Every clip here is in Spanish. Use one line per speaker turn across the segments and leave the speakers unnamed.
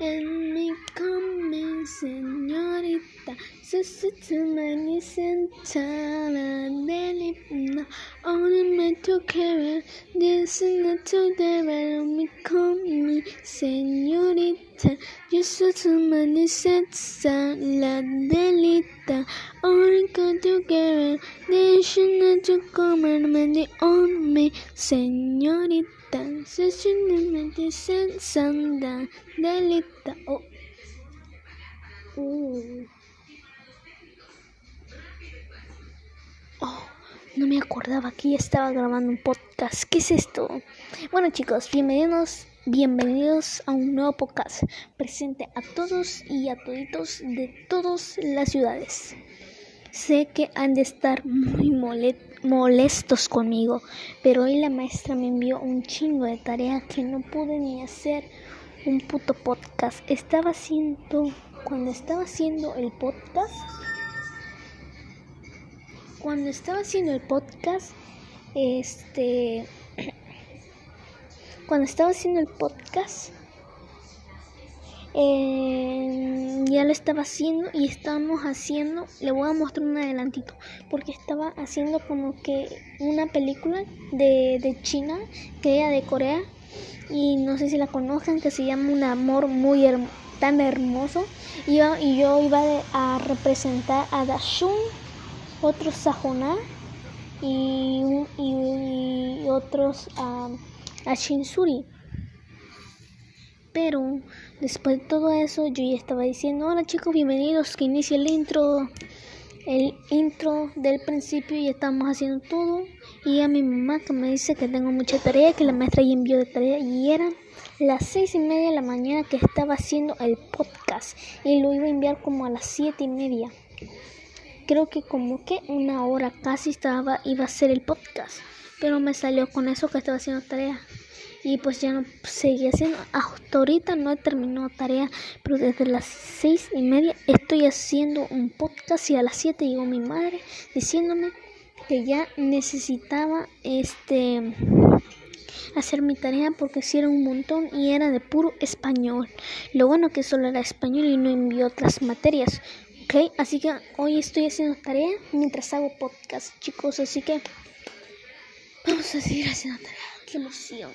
en mi come, señorita. Susutsumani sentada delita. Only meant to carry this not to the me come, señorita. Susutsumani sentada delita. Only go together, this not to come and on me, señorita. Susutsumani sentada delita. Oh. Oh, no me acordaba que ya estaba grabando un podcast. ¿Qué es esto? Bueno chicos, bienvenidos, bienvenidos a un nuevo podcast presente a todos y a toditos de todas las ciudades. Sé que han de estar muy molestos conmigo, pero hoy la maestra me envió un chingo de tareas que no pude ni hacer un puto podcast. Estaba haciendo, cuando estaba haciendo el podcast, cuando estaba haciendo el podcast, este, cuando estaba haciendo el podcast, eh, ya lo estaba haciendo y estábamos haciendo, le voy a mostrar un adelantito, porque estaba haciendo como que una película de, de China, que era de Corea, y no sé si la conocen, que se llama Un amor muy tan hermoso, y yo, iba a representar a Dashun otros Sajona y, y, otros a, a Shinsuri. Pero después de todo eso yo ya estaba diciendo, hola chicos, bienvenidos, que inicie el intro, el intro del principio y estamos haciendo todo. Y a mi mamá que me dice que tengo mucha tarea, que la maestra ya envió de tarea y eran las seis y media de la mañana que estaba haciendo el podcast y lo iba a enviar como a las siete y media creo que como que una hora casi estaba iba a ser el podcast pero me salió con eso que estaba haciendo tarea y pues ya no seguí haciendo hasta ahorita no he terminado tarea pero desde las seis y media estoy haciendo un podcast y a las siete llegó mi madre diciéndome que ya necesitaba este hacer mi tarea porque si un montón y era de puro español. Lo bueno que solo era español y no envió otras materias. Ok, así que hoy estoy haciendo tarea mientras hago podcast, chicos. Así que vamos a seguir haciendo tarea. ¡Qué emoción!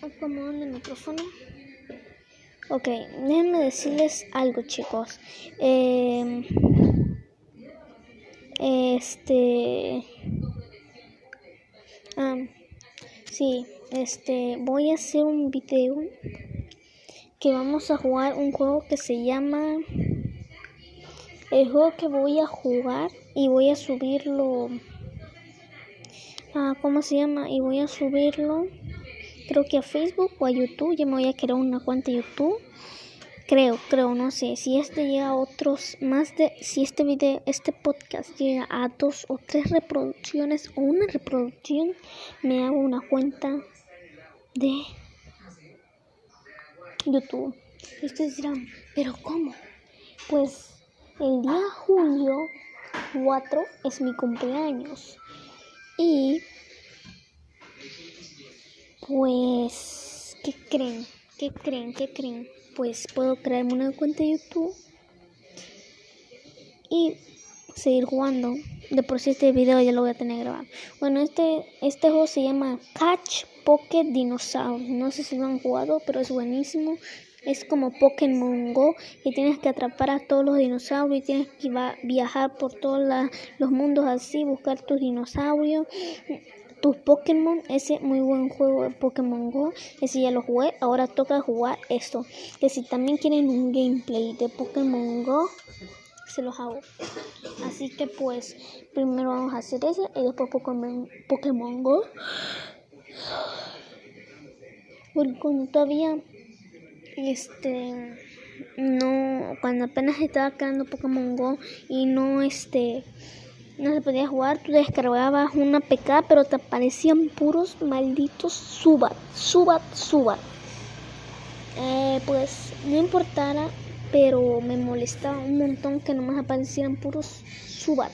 Acomodo el micrófono. Ok, déjenme decirles algo, chicos. Eh, este. Ah, sí, este. Voy a hacer un video que vamos a jugar un juego que se llama el juego que voy a jugar y voy a subirlo a cómo se llama y voy a subirlo creo que a Facebook o a YouTube ya me voy a crear una cuenta de YouTube creo creo no sé si este llega a otros más de si este video este podcast llega a dos o tres reproducciones o una reproducción me hago una cuenta de YouTube. Y ustedes dirán, ¿pero cómo? Pues el día julio 4 es mi cumpleaños. Y pues, ¿qué creen? ¿Qué creen? ¿Qué creen? Pues puedo crearme una cuenta de YouTube y seguir jugando. De por sí este video ya lo voy a tener grabado. Bueno, este, este juego se llama Catch Pocket Dinosaur. No sé si lo han jugado, pero es buenísimo. Es como Pokémon Go y tienes que atrapar a todos los dinosaurios y tienes que viajar por todos los mundos así, buscar tus dinosaurios, tus Pokémon. Ese muy buen juego de Pokémon Go. Ese ya lo jugué. Ahora toca jugar esto. Que si también quieren un gameplay de Pokémon Go, se los hago. Así que pues primero vamos a hacer ese y después Pokémon, Pokémon Go. Porque cuando todavía este no cuando apenas estaba creando Pokémon Go y no este no se podía jugar, tú descargabas una PK pero te aparecían puros malditos Subat, Subat, Subat. Eh, pues no importara pero me molestaba un montón que nomás aparecieran puros Subat,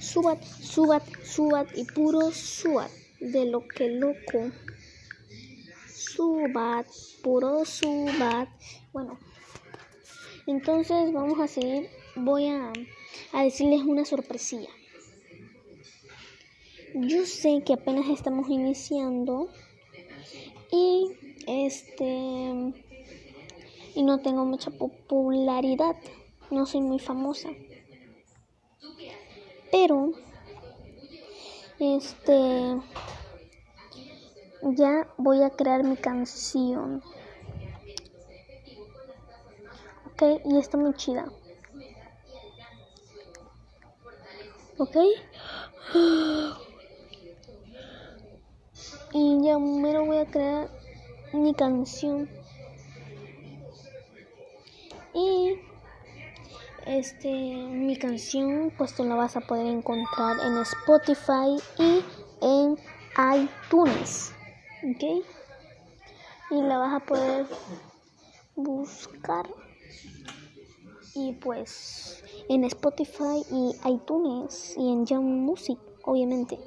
Subat, Subat, Subat y puros Subat. De lo que loco. subat, puro subat. Bueno, entonces vamos a seguir. Voy a, a decirles una sorpresilla. Yo sé que apenas estamos iniciando y este y no tengo mucha popularidad, no soy muy famosa. Pero este ya voy a crear mi canción. Ok, y está muy chida. Ok. Y ya me lo voy a crear mi canción. Y este mi canción pues tú la vas a poder encontrar en Spotify y en iTunes. ¿Ok? Y la vas a poder buscar y pues en Spotify y iTunes y en Young Music, obviamente.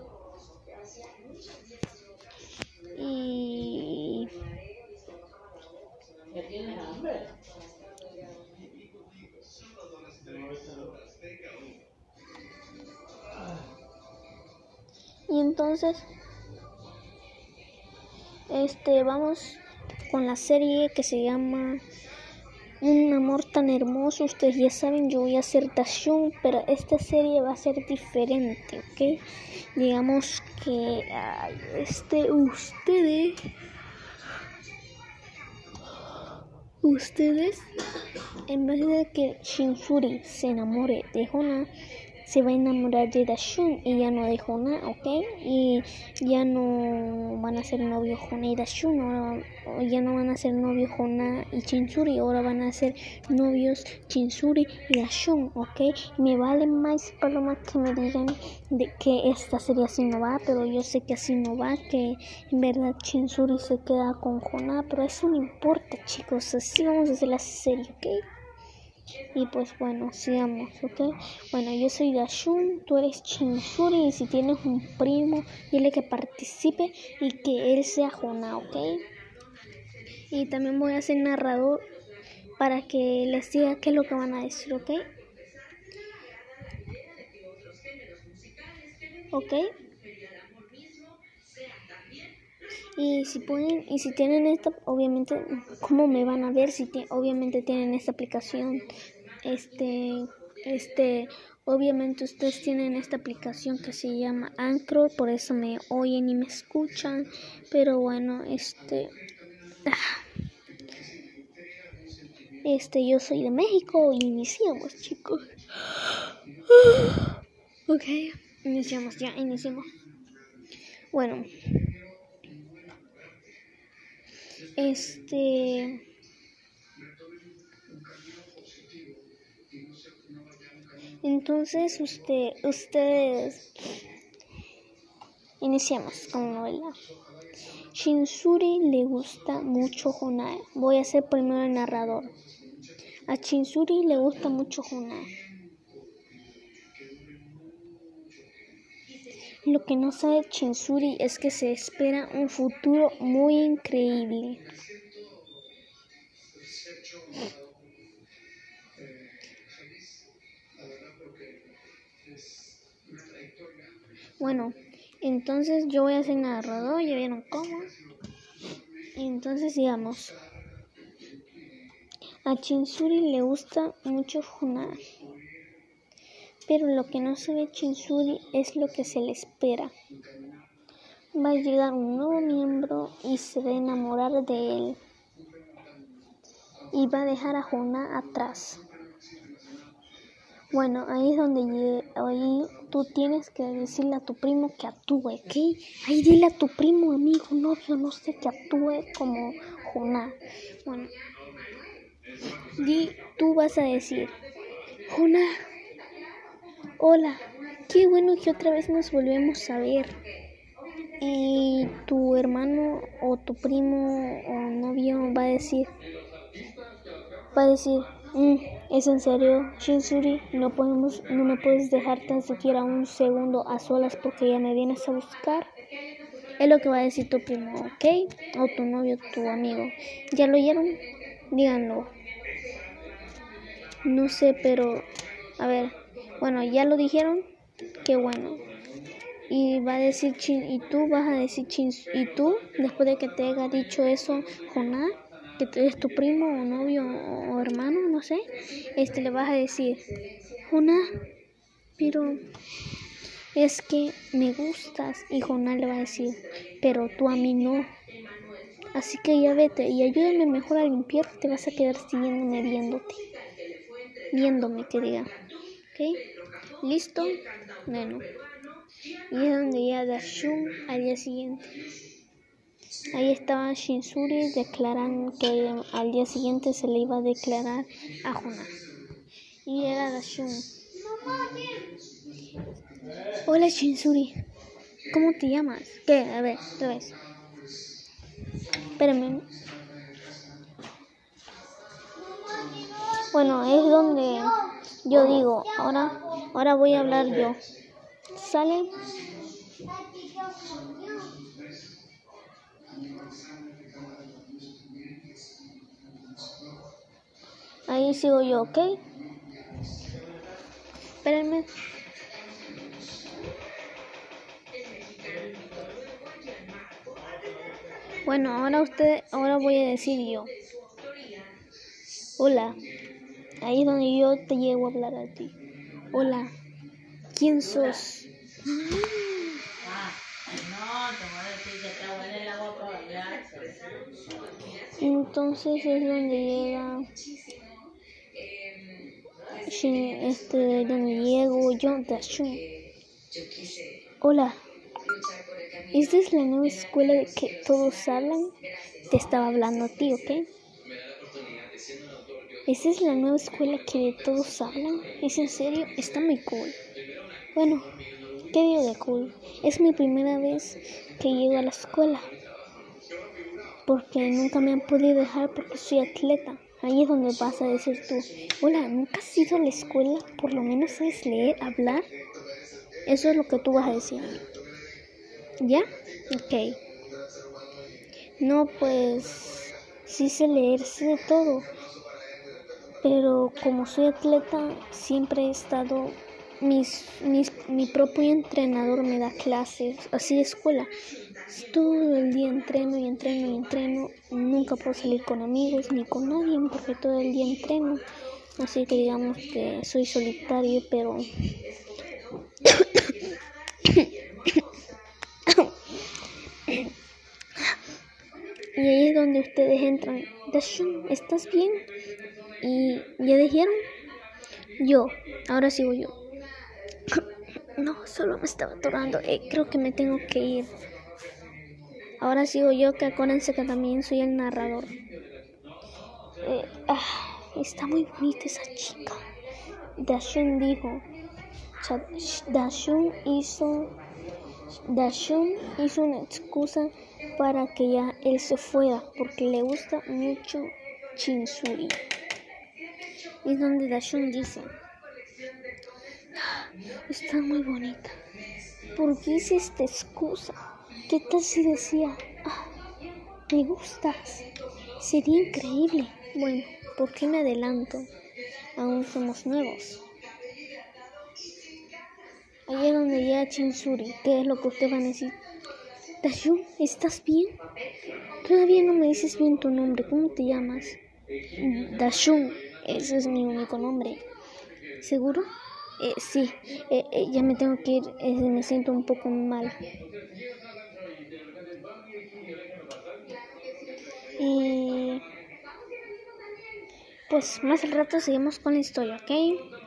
Y entonces este vamos con la serie que se llama un amor tan hermoso. Ustedes ya saben, yo voy a hacer Dashun, pero esta serie va a ser diferente, ¿ok? Digamos que este, ustedes, ustedes, en vez de que Shinsuri se enamore de Hona, se va a enamorar de Dashun y ya no de Hona, ¿ok? Y ya no van a ser novios Hona y Dashun, ahora ya no van a ser novios Hona y Chinsuri, ahora van a ser novios Chinsuri y Dashun, ¿ok? Me vale más paloma que me digan de que esta serie así no va, pero yo sé que así no va, que en verdad Chinsuri se queda con Hona, pero eso no importa, chicos, así vamos a hacer la serie, ¿ok? Y pues bueno, sigamos, ¿ok? Bueno, yo soy Dashun, tú eres Chinsuri y si tienes un primo, dile que participe y que él sea Jona, ¿ok? Y también voy a ser narrador para que les diga qué es lo que van a decir, ¿ok? ¿Ok? Y si pueden, y si tienen esta, obviamente, ¿cómo me van a ver? Si obviamente tienen esta aplicación, este, este, obviamente ustedes tienen esta aplicación que se llama Anchor, por eso me oyen y me escuchan, pero bueno, este, ah, este, yo soy de México iniciamos, chicos. Ok, iniciamos, ya, iniciamos. Bueno. Este. Entonces, usted, ustedes. Iniciamos con la novela. Shinsuri le gusta mucho Junae. Voy a ser primero el narrador. A Shinsuri le gusta mucho Junae. Lo que no sabe Chinsuri es que se espera un futuro muy increíble. Bueno, entonces yo voy a ser narrador, ya vieron cómo. Entonces digamos, a Chinsuri le gusta mucho Funai. Pero lo que no se ve Chinsuri es lo que se le espera. Va a llegar un nuevo miembro y se va a enamorar de él. Y va a dejar a Jona atrás. Bueno, ahí es donde ahí tú tienes que decirle a tu primo que actúe, ¿ok? Ahí dile a tu primo, amigo, novio, no sé, que actúe como Jona. Bueno, y tú vas a decir, Jona, Hola, qué bueno que otra vez nos volvemos a ver. Y tu hermano o tu primo o novio va a decir, va a decir, mm, es en serio, Shinsuri, no podemos, no me puedes dejar tan siquiera un segundo a solas porque ya me vienes a buscar. Es lo que va a decir tu primo, ¿ok? O tu novio, tu amigo. ¿Ya lo oyeron? Díganlo. No sé, pero... A ver. Bueno, ¿ya lo dijeron? Qué bueno. Y va a decir chin... Y tú vas a decir chin... Y tú, después de que te haya dicho eso, Jonás, que es tu primo o novio o hermano, no sé, este le vas a decir, Jonás, pero es que me gustas. Y Jonás le va a decir, pero tú a mí no. Así que ya vete y ayúdame mejor a limpiar, te vas a quedar siguiéndome viéndote. Viéndome, que diga. ¿Ok? ¿Listo? Bueno. Y es donde ya Dashun al día siguiente. Ahí estaba Shinsuri declaran que al día siguiente se le iba a declarar a Jonás. Y era Dashun. Hola Shinsuri, ¿cómo te llamas? ¿Qué? A ver, otra vez. Espérame. Bueno, es donde yo digo, ahora, ahora voy a hablar yo. ¿Sale? Ahí sigo yo, ¿ok? Espérenme. Bueno, ahora usted, ahora voy a decir yo. Hola. Ahí es donde yo te llego a hablar a ti. Hola. ¿Quién sos? Entonces es donde llega este donde llego yo. Hola. ¿Esta es la nueva escuela de que todos hablan? Te estaba hablando a ti, ¿ok? ¿Esta es la nueva escuela que todos hablan? ¿Es en serio? Está muy cool. Bueno, ¿qué digo de cool? Es mi primera vez que llego a la escuela. Porque nunca me han podido dejar porque soy atleta. Ahí es donde vas a decir tú, hola, ¿nunca has ido a la escuela? ¿Por lo menos sabes leer, hablar? Eso es lo que tú vas a decir. ¿Ya? Ok. No, pues sí sé leer, sé de todo. Pero como soy atleta, siempre he estado mis, mi propio entrenador me da clases, así de escuela. Todo el día entreno y entreno y entreno. Nunca puedo salir con amigos ni con nadie porque todo el día entreno. Así que digamos que soy solitario, pero... y ahí es donde ustedes entran. Dashun, ¿estás bien? Y ya dijeron. Yo, ahora sigo yo. No, solo me estaba atorando. Eh, creo que me tengo que ir. Ahora sigo yo, que acuérdense que también soy el narrador. Eh, ah, está muy bonita esa chica. Dashun dijo. Dashun hizo. Dashun hizo una excusa para que ya él se fuera porque le gusta mucho Chinsuri. Es donde Dashun dice. Está muy bonita. ¿Por qué hice esta excusa? ¿Qué tal si decía, ah, me gustas? Sería increíble. Bueno, ¿por qué me adelanto? Aún somos nuevos. Ahí es donde llega Chinsuri. ¿Qué es lo que usted va a decir? Dashun, ¿estás bien? Todavía no me dices bien tu nombre. ¿Cómo te llamas? Dashun. Ese es mi único nombre. ¿Seguro? Eh, sí, eh, eh, ya me tengo que ir, me siento un poco mal. Y pues más al rato seguimos con la historia, ¿ok?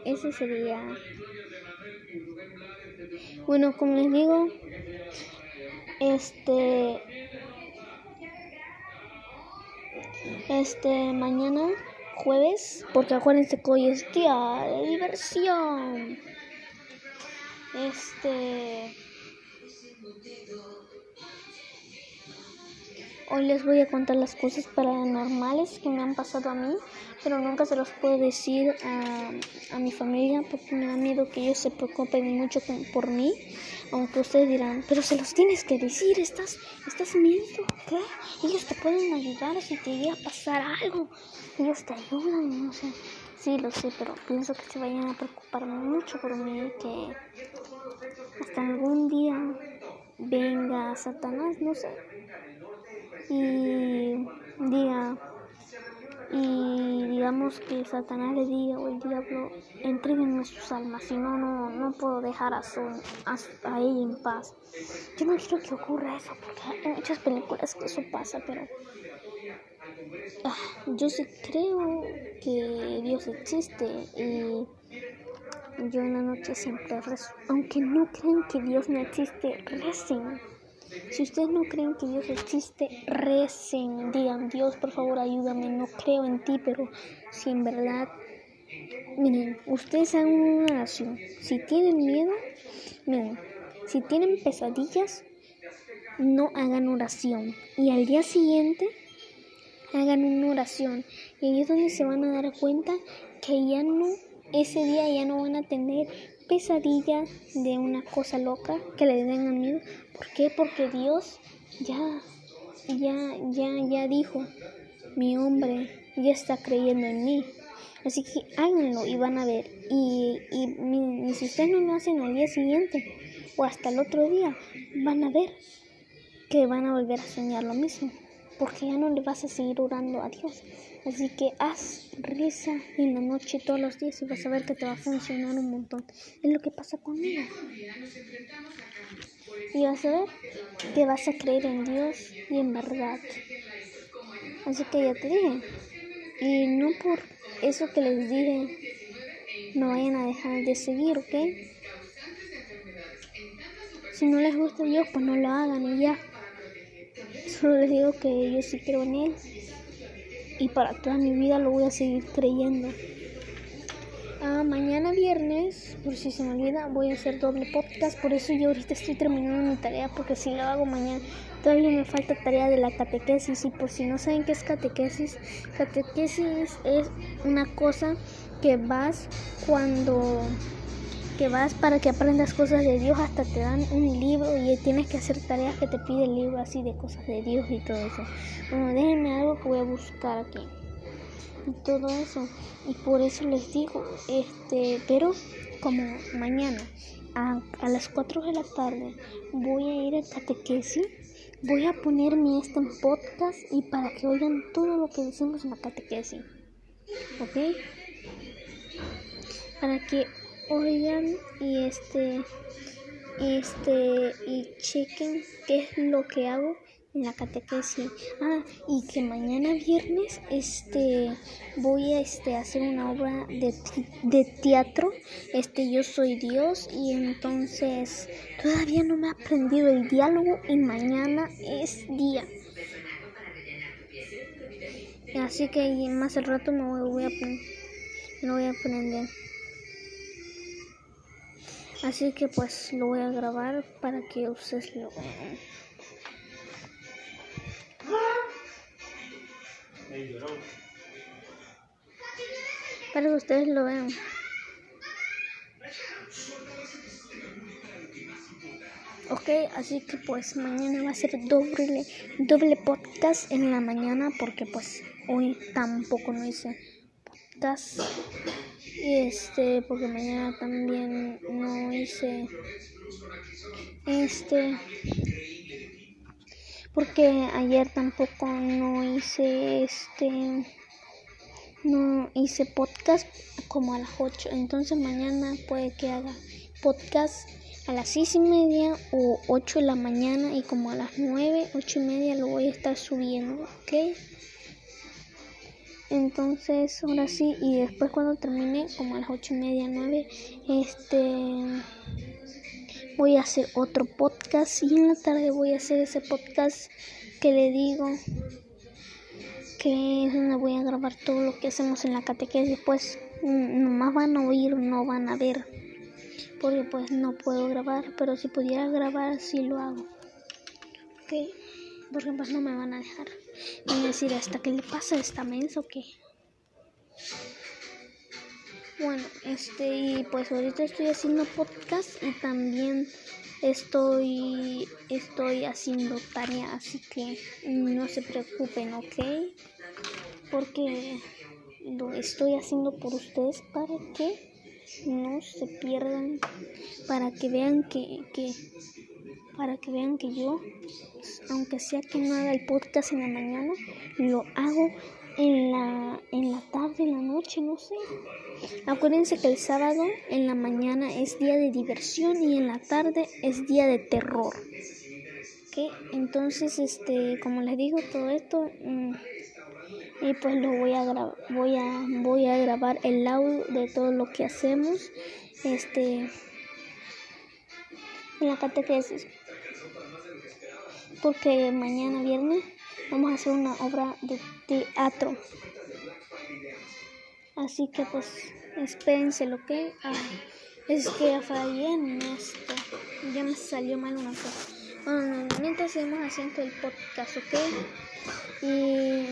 Ese sería... Bueno, como les digo, este... Este, mañana jueves, porque acuérdense que hoy es día de diversión. Este. Hoy les voy a contar las cosas paranormales que me han pasado a mí, pero nunca se los puedo decir a, a mi familia porque me da miedo que ellos se preocupen mucho por mí. Aunque ustedes dirán, pero se los tienes que decir, estás, estás miento, ¿qué? Ellos te pueden ayudar si te llega a pasar algo. Ellos te ayudan, no sé. Sí, lo sé, pero pienso que se vayan a preocupar mucho por mí, que hasta algún día venga Satanás, no sé, y diga, y que Satanás le diga o el diablo, entréguenme sus almas, si no, no, no puedo dejar a, su, a, a en paz. Yo no quiero que ocurra eso, porque hay muchas películas que eso pasa, pero ah, yo sí creo que Dios existe y yo en la noche siempre rezo. Aunque no crean que Dios no existe, recen. Si ustedes no creen que Dios existe, recen. Digan, Dios, por favor, ayúdame. No creo en ti, pero si en verdad... Miren, ustedes hagan una oración. Si tienen miedo, miren, si tienen pesadillas, no hagan oración. Y al día siguiente, hagan una oración. Y ahí es donde se van a dar cuenta que ya no ese día ya no van a tener pesadillas de una cosa loca que le den miedo. ¿Por qué? Porque Dios ya, ya, ya, ya dijo, mi hombre ya está creyendo en mí. Así que háganlo y van a ver. Y, y, si ustedes no lo hacen al día siguiente o hasta el otro día, van a ver que van a volver a soñar lo mismo. Porque ya no le vas a seguir orando a Dios. Así que haz risa en la noche todos los días y vas a ver que te va a funcionar un montón. Es lo que pasa conmigo. Y vas a ver que vas a creer en Dios y en verdad. Así que ya te dije. Y no por eso que les dije, no vayan a dejar de seguir, ¿ok? Si no les gusta Dios, pues no lo hagan y ya. Solo les digo que yo sí creo en Él y para toda mi vida lo voy a seguir creyendo. Ah, mañana viernes, por si se me olvida, voy a hacer doble podcast. Por eso yo ahorita estoy terminando mi tarea, porque si lo hago mañana, todavía me falta tarea de la catequesis. Y por si no saben qué es catequesis, catequesis es una cosa que vas cuando que vas para que aprendas cosas de Dios, hasta te dan un libro y tienes que hacer tareas que te pide el libro así de cosas de Dios y todo eso. Bueno, déjenme algo que voy a buscar aquí. Y todo eso. Y por eso les digo, este, pero como mañana a, a las 4 de la tarde voy a ir a catequesis, voy a ponerme este en podcast y para que oigan todo lo que decimos en la catequesis. ¿Ok? Para que oigan y este este y chequen qué es lo que hago en la catequesis. Ah, y que mañana viernes este voy a este hacer una obra de, de teatro. Este yo soy Dios y entonces todavía no me he aprendido el diálogo y mañana es día. Así que más al rato me voy a, me voy a aprender. Así que pues lo voy a grabar para que ustedes lo vean. Para que ustedes lo vean. Ok, así que pues mañana va a ser doble, doble podcast en la mañana porque pues hoy tampoco no hice podcast. Y este, porque mañana también no hice este porque ayer tampoco no hice este no hice podcast como a las 8 entonces mañana puede que haga podcast a las 6 y media o 8 de la mañana y como a las 9 8 y media lo voy a estar subiendo ok entonces, ahora sí, y después cuando termine, como a las ocho y media, nueve, este voy a hacer otro podcast. Y en la tarde voy a hacer ese podcast que le digo que es donde voy a grabar todo lo que hacemos en la catequesis. Pues nomás van a oír no van a ver porque pues no puedo grabar. Pero si pudiera grabar sí lo hago. Ok porque pues no me van a dejar A decir, ¿hasta qué le pasa a esta mensa o qué? Bueno, este, y pues ahorita estoy haciendo podcast y también estoy, estoy haciendo tarea, así que no se preocupen, ¿ok? Porque lo estoy haciendo por ustedes para que no se pierdan, para que vean que, que para que vean que yo, aunque sea que no haga el podcast en la mañana, lo hago en la, en la tarde, en la noche, no sé. Acuérdense que el sábado en la mañana es día de diversión y en la tarde es día de terror. ¿Qué? Entonces, este, como les digo, todo esto mm, y pues lo voy a grabar, voy a voy a grabar el audio de todo lo que hacemos este en la catequesis porque mañana viernes vamos a hacer una obra de teatro. Así que pues espérense lo que es que fallé en esto. Ya me salió mal una cosa. Bueno, mientras seguimos haciendo el podcast, ¿ok? Y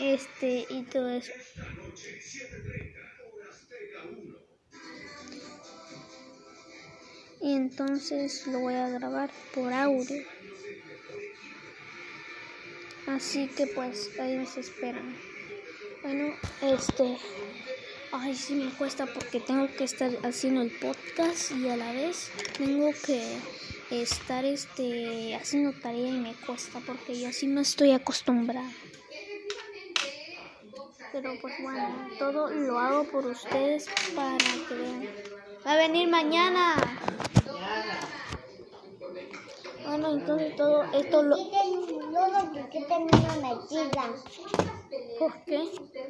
este y todo eso. Y entonces lo voy a grabar por audio. Así que pues ahí se esperan. Bueno, este, ay sí me cuesta porque tengo que estar haciendo el podcast y a la vez tengo que estar este haciendo tarea y me cuesta porque yo así no estoy acostumbrada. Pero pues bueno, todo lo hago por ustedes para que. Va a venir mañana. Bueno, entonces todo esto lo...
Tengo una metida.
¿Por qué?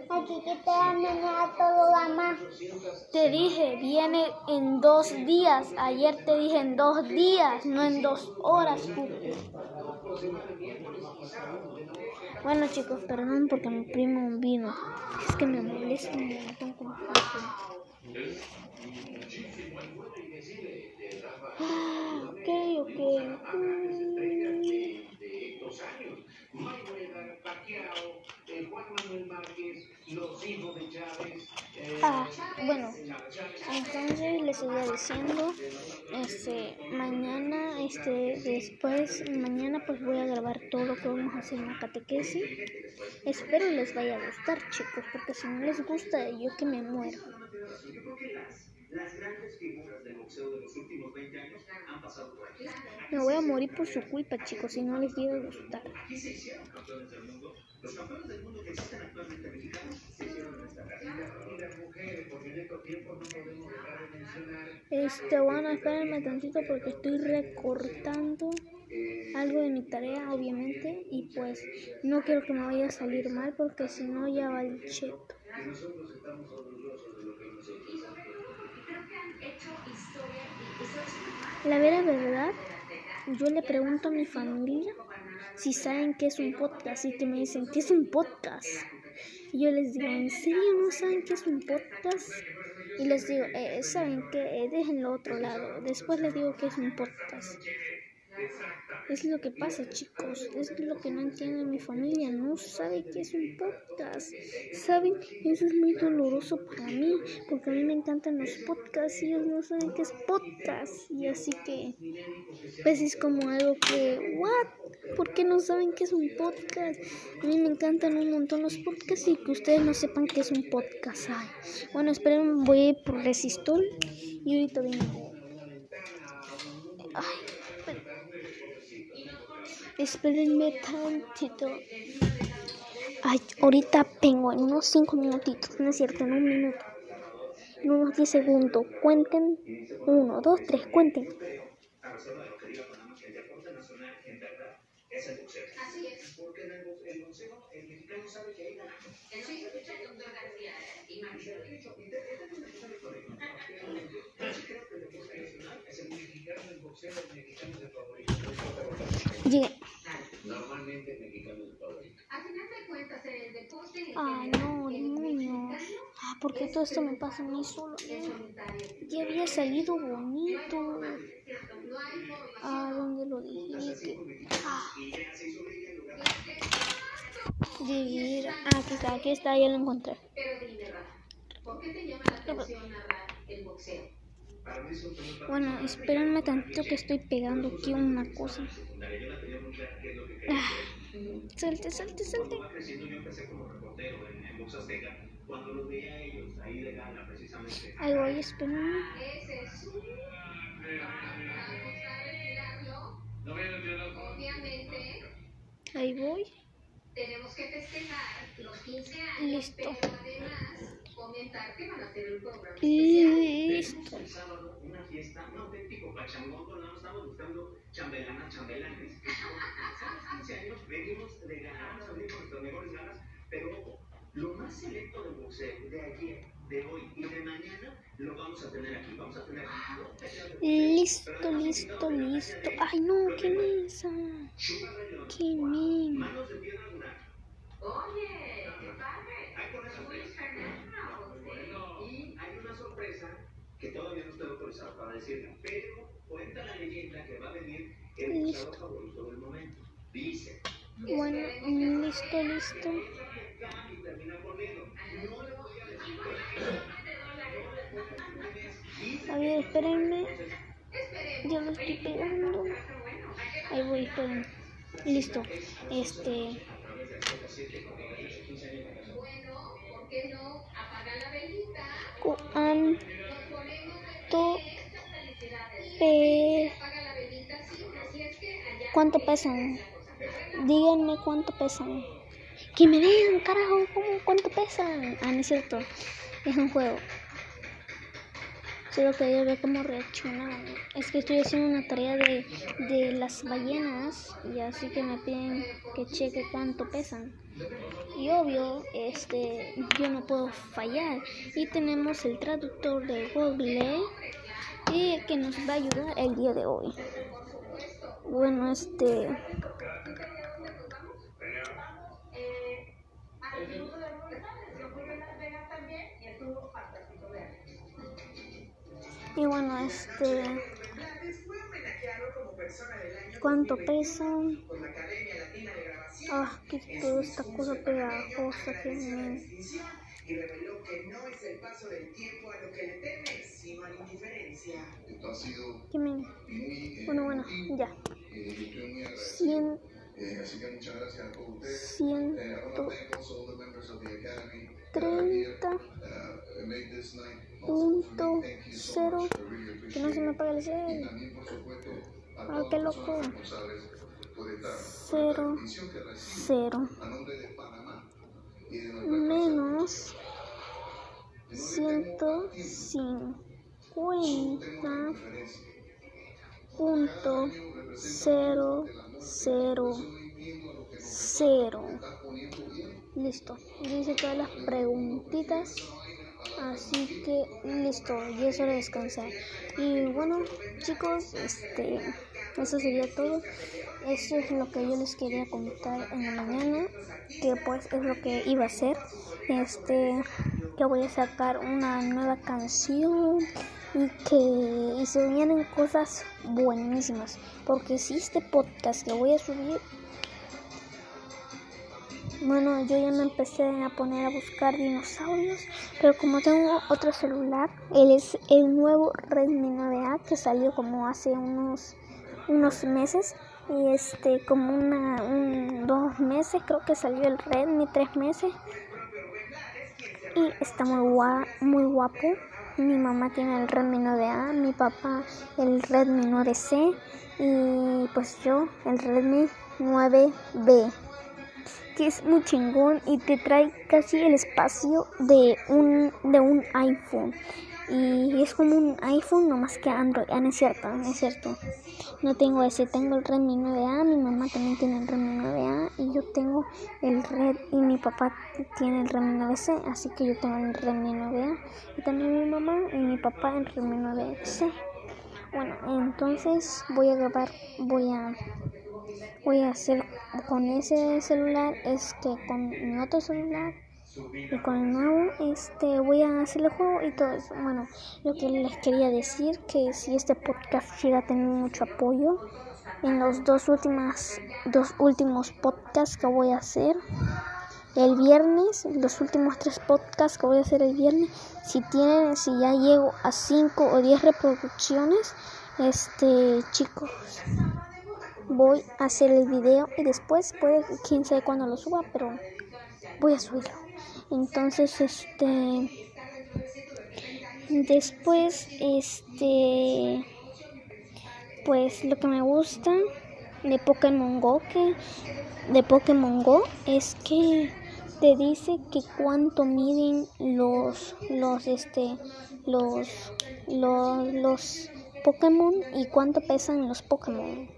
Aquí que te da todo mamá.
Te dije, viene en dos días. Ayer te dije en dos días, no en dos horas. Bueno chicos, perdón porque mi primo vino. Es que me molesta Ah, ok, ok. Ah, bueno, entonces les voy diciendo, este, mañana, este, después, mañana pues voy a grabar todo lo que vamos a hacer en la catequesis. Espero les vaya a gustar, chicos, porque si no les gusta, yo que me muero. Las grandes figuras del boxeo de los últimos 20 años han pasado por aquí. Me voy a morir por su culpa, chicos, si no les llega a gustar. ¿Y se hicieron campeones del mundo? Los campeones del mundo que existen actualmente mexicanos se hicieron en esta carrera. Y las mujeres, porque en estos tiempos no podemos dejar de mencionar. Este, bueno, espérenme tantito porque estoy recortando algo de mi tarea, obviamente, y pues no quiero que me vaya a salir mal porque si no ya va el cheto. nosotros estamos orgullosos de lo que hemos hecho. La vera verdad, yo le pregunto a mi familia si saben qué es un podcast y que me dicen, ¿qué es un podcast? Y yo les digo, ¿en serio no saben qué es un podcast? Y les digo, eh, ¿saben qué? Eh, déjenlo otro lado. Después les digo qué es un podcast. Es lo que pasa, chicos. Es lo que no entiende mi familia. No sabe qué es un podcast. ¿Saben? Eso es muy doloroso para mí. Porque a mí me encantan los podcasts y ellos no saben qué es podcast. Y así que, pues es como algo que, ¿what? ¿Por qué no saben qué es un podcast? A mí me encantan un montón los podcasts y que ustedes no sepan qué es un podcast. Ay. Bueno, esperen, voy a ir por Resistol y ahorita vengo. Ay. Espérenme tantito. Ay, ahorita vengo en unos 5 minutitos, no es cierto, en un minuto. En unos 10 segundos. Cuenten. 1, 2, 3, cuenten. Así Normalmente el mexicano es el favorito. A final de cuentas, el deporte. Ah, no, demonios. Ah, ¿por qué todo esto me pasa a mí solo? Ya había salido bonito. Ah, ¿dónde lo dije? Ah. Ah, aquí está, aquí está, ya lo encontré. Pero dime, ¿por qué te llama la atención narrar el boxeo? Bueno, espérenme tantito que estoy pegando aquí una cosa. Ah, salte, salte, salte. Ahí voy, espérenme. Ahí voy.
Tenemos que festejar los 15 años,
Listo.
Comentar que van a hacer un programa
Listo.
El sábado, una fiesta, un auténtico pachangón, no estamos buscando chambelanas, chambelanes. Somos 15 años, venimos de ganar, salir con nuestras mejores ganas, pero ojo, lo más selecto del boxeo de ayer, de hoy y de mañana, lo vamos a tener aquí. Vamos a tener dos peleas de boxeo.
Listo, listo, listo. Ay, no, qué
León,
Qué men.
manos de piedra lunar.
Oye, qué padre.
Hay con eso
Muy international, sí.
Y hay una sorpresa que para decirla, pero cuenta la leyenda que va a venir el
Listo.
favorito del momento. Dice.
Bueno, listo, listo.
A
ver, espérenme. Yo lo estoy pegando. Ahí voy, espérenme. Listo. Este.
Bueno, ¿por qué no apagar la velita? Allá
¿Cuánto pesan? Díganme cuánto pesan. Que me den, carajo, ¿cómo? ¿Cuánto pesan? Ah, no es cierto. Es un juego. Solo quería ver cómo reaccionaban. Es que estoy haciendo una tarea de, de las ballenas y así que me piden que cheque cuánto pesan. Y obvio, este, yo no puedo fallar. Y tenemos el traductor de Google y que nos va a ayudar el día de hoy. Bueno, este, y bueno, este, ¿cuánto pesan? Ah, que toda esta cosa pegajosa que.
Y reveló que no es el paso del tiempo a lo que le teme, sino a la indiferencia.
Esto ha sido
que me...
muy, eh,
Bueno, bueno, ya.
Eh, yo estoy muy agradecido.
Cien,
Eh, así que muchas gracias a todos ustedes.
ciento
Eh, I want to thank also all the members of the academy that are here,
treinta
uh, made this night
punto cero. Que no se me apague el
it. Y
cel.
también, por supuesto, a
Ah, qué loco. Cero, cero.
a nombre de Panamá y de nuestra casa.
Menos
En un
ciento
tiempo,
cincuenta
tenemos diferencia.
punto cero cero cero. Listo. Yo hice todas las preguntitas. Así que listo, ya es hora de descansar. Y bueno, chicos, este eso sería todo. Eso es lo que yo les quería contar en la mañana. Que pues es lo que iba a hacer. Este que voy a sacar una nueva canción y que y se vienen cosas buenísimas. Porque si este podcast que voy a subir bueno, yo ya me empecé a poner a buscar dinosaurios, pero como tengo otro celular, él es el nuevo Redmi 9A que salió como hace unos unos meses y este como una un, dos meses creo que salió el Redmi tres meses y está muy gua- muy guapo. Mi mamá tiene el Redmi 9A, mi papá el Redmi 9C y pues yo el Redmi 9B que es muy chingón y te trae casi el espacio de un de un iPhone y es como un iPhone no más que Android. Ah, no es cierto no es cierto. No tengo ese tengo el Redmi 9A mi mamá también tiene el Redmi 9A y yo tengo el Red y mi papá tiene el Redmi 9C así que yo tengo el Redmi 9A y también mi mamá y mi papá el Redmi 9C bueno entonces voy a grabar voy a voy a hacer con ese celular este con mi otro celular y con el nuevo este voy a hacer el juego y todo eso bueno lo que les quería decir que si este podcast llega a tener mucho apoyo en los dos últimas dos últimos podcasts que voy a hacer el viernes, los últimos tres podcasts que voy a hacer el viernes, si tienen, si ya llego a 5 o 10 reproducciones, este chicos, voy a hacer el video y después puede, quién sabe cuándo lo suba, pero voy a subirlo. Entonces, este, después, este, pues lo que me gusta de Pokémon Go que de Pokémon Go es que te dice que cuánto miden los los este los los, los Pokémon y cuánto pesan los Pokémon.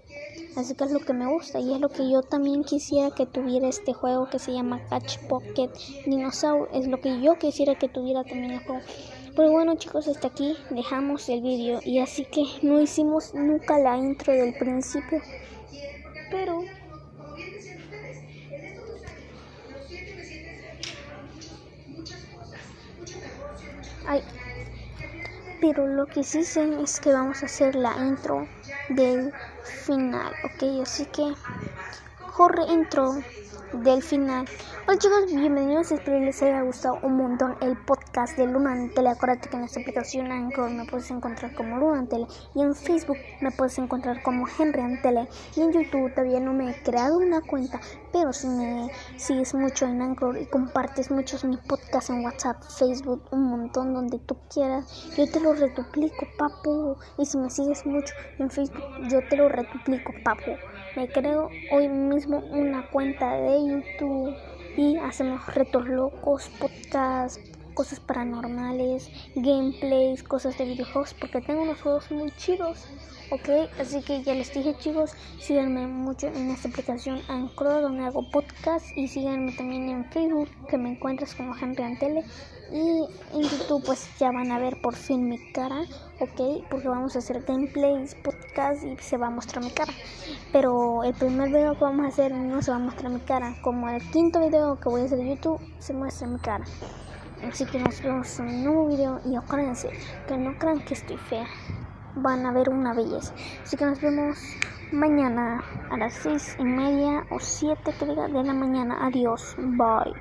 Así que es lo que me gusta y es lo que yo también quisiera que tuviera este juego que se llama Catch Pocket Dinosaur. Es lo que yo quisiera que tuviera también el juego. Pero bueno chicos, hasta aquí dejamos el vídeo y así que no hicimos nunca la intro del principio. Pero Ay, pero lo que sí sé es que vamos a hacer la intro del final, ok, así que corre intro del final. Hola chicos, bienvenidos, espero les haya gustado un montón el podcast de Luna Antele. Acuérdate que en esta aplicación Anchor me puedes encontrar como Luna y en Facebook me puedes encontrar como Henry Antele y en YouTube todavía no me he creado una cuenta, pero si me sigues mucho en Anchor y compartes muchos mis podcasts en WhatsApp, Facebook, un montón donde tú quieras, yo te lo retuplico, papu. Y si me sigues mucho en Facebook, yo te lo retuplico, papu. Me creo hoy mismo una cuenta de YouTube y hacemos retos locos, podcasts, cosas paranormales, gameplays, cosas de videojuegos, porque tengo unos juegos muy chidos, ¿ok? Así que ya les dije chicos, síganme mucho en esta aplicación Anchor donde hago podcast y síganme también en Facebook que me encuentras como Henry Antele y en YouTube pues ya van a ver por fin mi cara, ¿ok? Porque vamos a hacer gameplays, podcast y se va a mostrar mi cara. Pero el primer video que vamos a hacer no se va a mostrar mi cara, como el quinto video que voy a hacer de YouTube se muestra mi cara. Así que nos vemos en un nuevo video y acuérdense que no crean que estoy fea. Van a ver una belleza. Así que nos vemos mañana a las seis y media o siete de la mañana. Adiós. Bye.